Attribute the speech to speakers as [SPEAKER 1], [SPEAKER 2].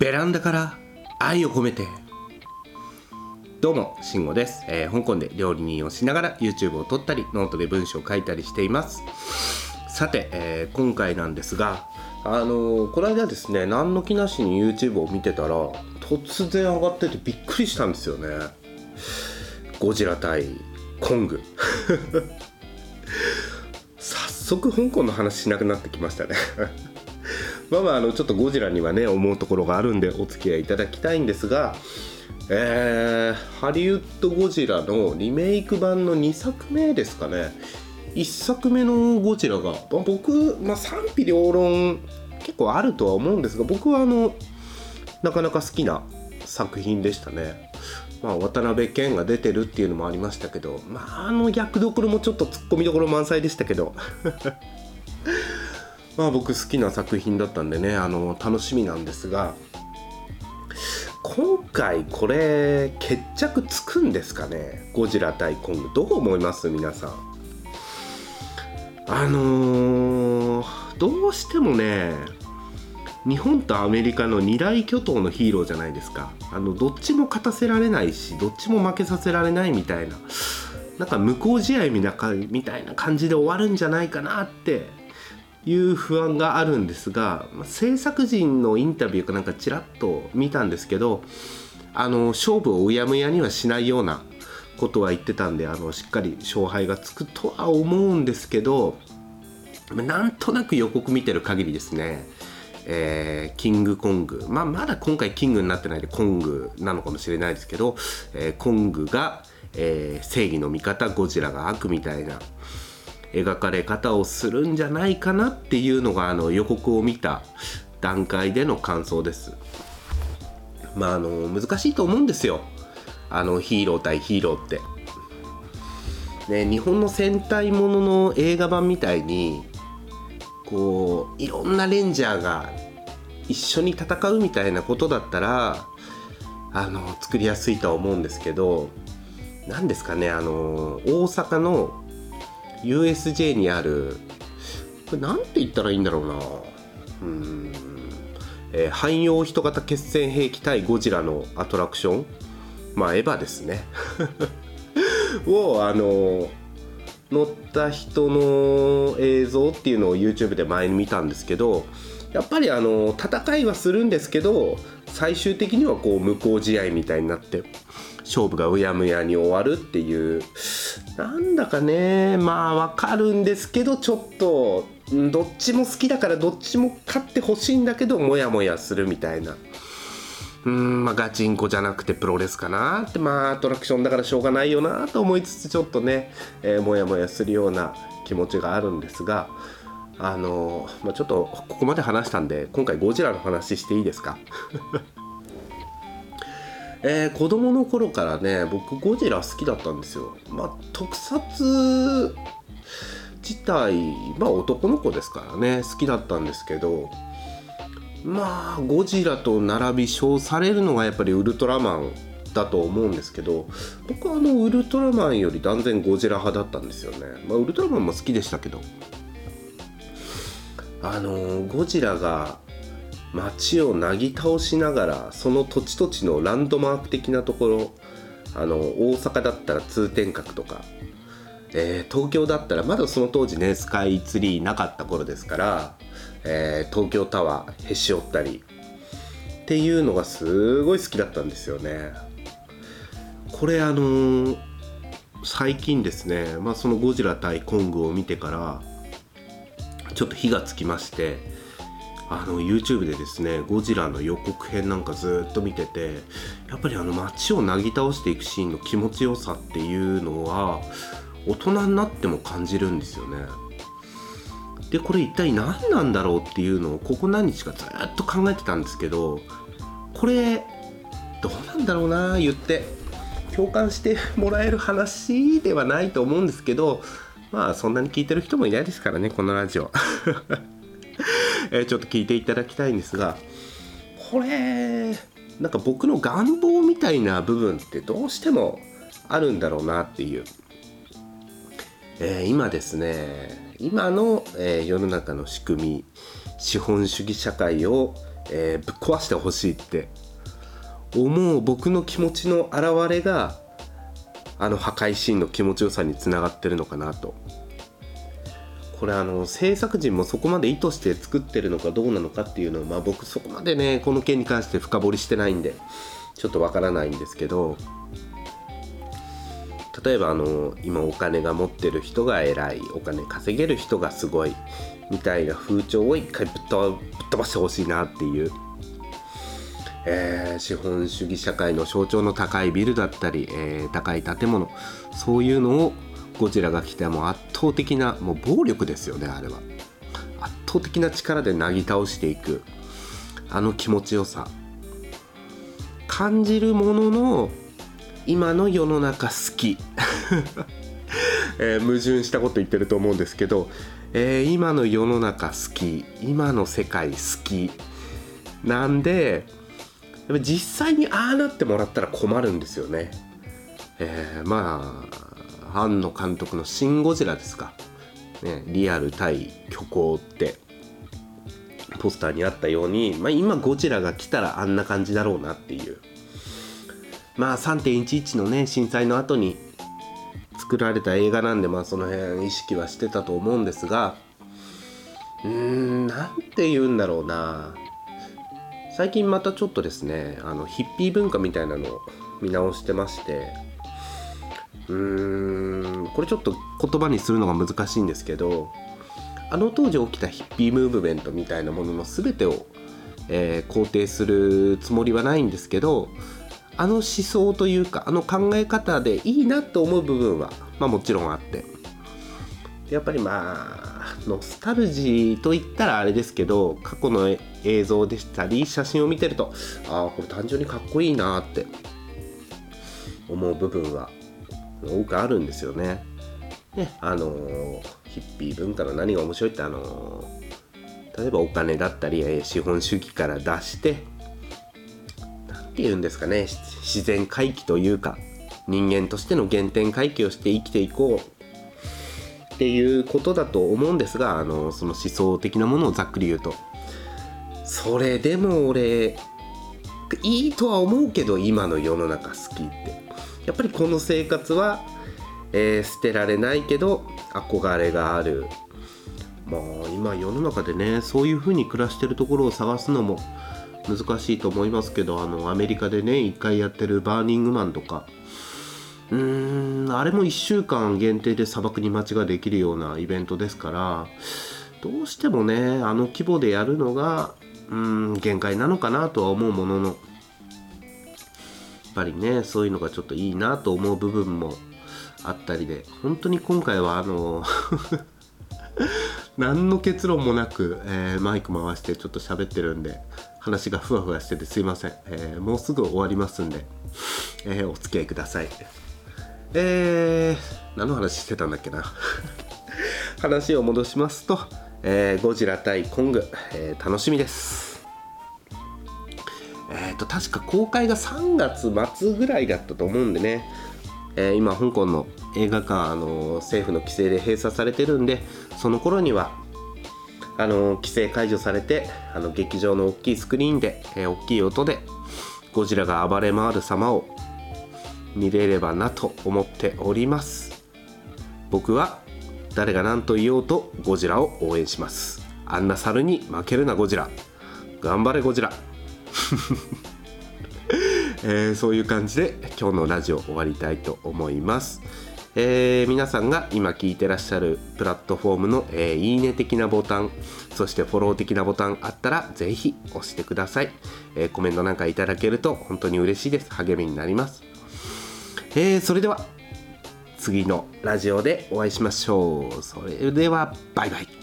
[SPEAKER 1] ベランダから愛を込めて。どうも慎吾です、えー香港で料理人をしながら YouTube を撮ったりノートで文章を書いたりしています。さて、えー今回なんですがあのーこの間ですね何の気なしに YouTube を見てたら突然上がっててびっくりしたんですよね。ゴジラ対コング。早速香港の話しなくなってきましたね。まあまああのちょっとゴジラにはね思うところがあるんでお付き合いいただきたいんですがえー、ハリウッドゴジラのリメイク版の2作目ですかね1作目のゴジラが、まあ僕、まあ、賛否両論結構あるとは思うんですが僕はあのなかなか好きな作品でしたね。まあ、渡辺謙が出てるっていうのもありましたけど、まあ、あの役どころもちょっとツッコミどころ満載でしたけどまあ僕好きな作品だったんでねあの楽しみなんですが今回これ決着つくんですかねゴジラ対コング。どう思います？皆さん。あのーどうしてもね日本とアメリカの二大巨頭のヒーローじゃないですか。あのどっちも勝たせられないしどっちも負けさせられないみたいななんか無効試合みたいな感じで終わるんじゃないかなっていう不安があるんですが、制作陣のインタビューかなんかちらっと見たんですけどあの勝負をうやむやにはしないようなことは言ってたんであのしっかり勝敗がつくとは思うんですけどなんとなく予告見てる限りですね、えーキングコング、まあ、まだ今回キングになってないでコングなのかもしれないですけど、えーコングが、えー正義の味方ゴジラが悪みたいな。描かれ方をするんじゃないかなっていうのがあの予告を見た段階での感想です。まああの難しいと思うんですよあのヒーロー対ヒーローって。ね、日本の戦隊ものの映画版みたいにこういろんなレンジャーが一緒に戦うみたいなことだったらあの作りやすいとは思うんですけど何ですかねあの大阪の USJ にあるこれなんて言ったらいいんだろうな。うん、えー汎用人型決戦兵器対ゴジラのアトラクション。まあエヴァですね。をあの乗った人の映像っていうのを YouTube で前に見たんですけどやっぱりあの戦いはするんですけど最終的にはこう無効試合みたいになって。勝負がうやむやに終わるっていう。なんだかね。まあわかるんですけどちょっとどっちも好きだからどっちも勝ってほしいんだけどモヤモヤするみたいな。うーんまあガチンコじゃなくてプロレスかなって。まあアトラクションだからしょうがないよなと思いつつちょっとね、えー、モヤモヤするような気持ちがあるんですがあのーまあ、ちょっとここまで話したんで今回ゴジラの話していいですか？えー子供の頃からね僕ゴジラ好きだったんですよ。まあ特撮自体まあ男の子ですからね好きだったんですけどまあゴジラと並び称されるのがやっぱりウルトラマンだと思うんですけど僕はあのウルトラマンより断然ゴジラ派だったんですよね、まあ、ウルトラマンも好きでしたけどあのゴジラが街をなぎ倒しながらその土地土地のランドマーク的なところあの大阪だったら通天閣とか、えー東京だったらまだその当時ねスカイツリーなかった頃ですから、えー東京タワーへし折ったりっていうのがすごい好きだったんですよね。これあのー最近ですね、まあ、そのゴジラ対コングを見てからちょっと火がつきましてあの YouTube でですねゴジラの予告編なんかずっと見ててやっぱりあの街をなぎ倒していくシーンの気持ちよさっていうのは大人になっても感じるんですよね。でこれ一体何なんだろうっていうのをここ何日かずっと考えてたんですけどこれどうなんだろうな言って共感してもらえる話ではないと思うんですけどまあそんなに聞いてる人もいないですからねこのラジオ、えーちょっと聞いていただきたいんですがこれなんか僕の願望みたいな部分ってどうしてもあるんだろうなっていう、えー今ですね今の、えー世の中の仕組み資本主義社会を、えー、ぶっ壊してほしいって思う僕の気持ちの表れがあの破壊シーンの気持ちよさにつながってるのかなとこれあの制作陣もそこまで意図して作ってるのかどうなのかっていうのをまあ僕そこまでねこの件に関して深掘りしてないんでちょっとわからないんですけど例えばあの今お金が持ってる人が偉いお金稼げる人がすごいみたいな風潮を一回ぶっ飛ばしてほしいなっていう、えー、資本主義社会の象徴の高いビルだったり、えー、高い建物そういうのをゴジラが来ても圧倒的なもう暴力ですよねあれは。圧倒的な力でなぎ倒していく。あの気持ちよさ。感じるものの今の世の中好き、えー、矛盾したこと言ってると思うんですけど、えー、今の世の中好き。今の世界好き。なんで実際にああなってもらったら困るんですよね。えー、まあ庵野監督の「シン・ゴジラ」ですか、ね、リアル対虚構って。ポスターにあったように、まあ、今ゴジラが来たらあんな感じだろうなっていう。まあ3.11のね震災の後に作られた映画なんでまあその辺意識はしてたと思うんですが。うーん何て言うんだろうな。最近またちょっとですねあのヒッピー文化みたいなのを見直してまして。うーんこれちょっと言葉にするのが難しいんですけどあの当時起きたヒッピームーブメントみたいなものの全てを、えー、肯定するつもりはないんですけどあの思想というかあの考え方でいいなと思う部分は、まあ、もちろんあって。やっぱりまあノスタルジーと言ったらあれですけど過去の映像でしたり写真を見てるとああこれ単純にかっこいいなって思う部分は多くあるんですよね。ね。あのー、ヒッピー文化の何が面白いってあのー、例えばお金だったり資本主義から出してて言うんですかね。自然回帰というか人間としての原点回帰をして生きていこう。っていうことだと思うんですがあのその思想的なものをざっくり言うと。それでも俺いいとは思うけど今の世の中好きってやっぱりこの生活は、えー、捨てられないけど憧れがある。まあ今世の中でねそういう風に暮らしてるところを探すのも難しいと思いますけどあのアメリカでね1回やってるバーニングマンとか。うーんあれも1週間限定で砂漠に街ができるようなイベントですからどうしてもねあの規模でやるのがうん限界なのかなとは思うものの。ぱりねそういうのがちょっといいなと思う部分もあったりで本当に今回はあの 何の結論もなく、えー、マイク回してちょっと喋ってるんで話がふわふわしててすいません、えー、もうすぐ終わりますんで、えー、お付き合いください。えー、何の話してたんだっけな。話を戻しますと、え、ゴジラ対コング、え、楽しみです、と確か公開が3月末ぐらいだったと思うんでね、えー、今香港の映画館、あの政府の規制で閉鎖されてるんでその頃にはあの規制解除されてあの劇場の大きいスクリーンで、えー、大きい音でゴジラが暴れ回る様を見れればなと思っております。僕は誰が何と言おうとゴジラを応援します。あんな猿に負けるなゴジラ。頑張れゴジラ。えー、そういう感じで今日のラジオ終わりたいと思います。えー、皆さんが今聞いてらっしゃるプラットフォームの、えー、いいね的なボタンそしてフォロー的なボタンあったらぜひ押してください、えー、コメントなんかいただけると本当に嬉しいです。励みになります、え、それでは次のラジオでお会いしましょう。それではバイバイ。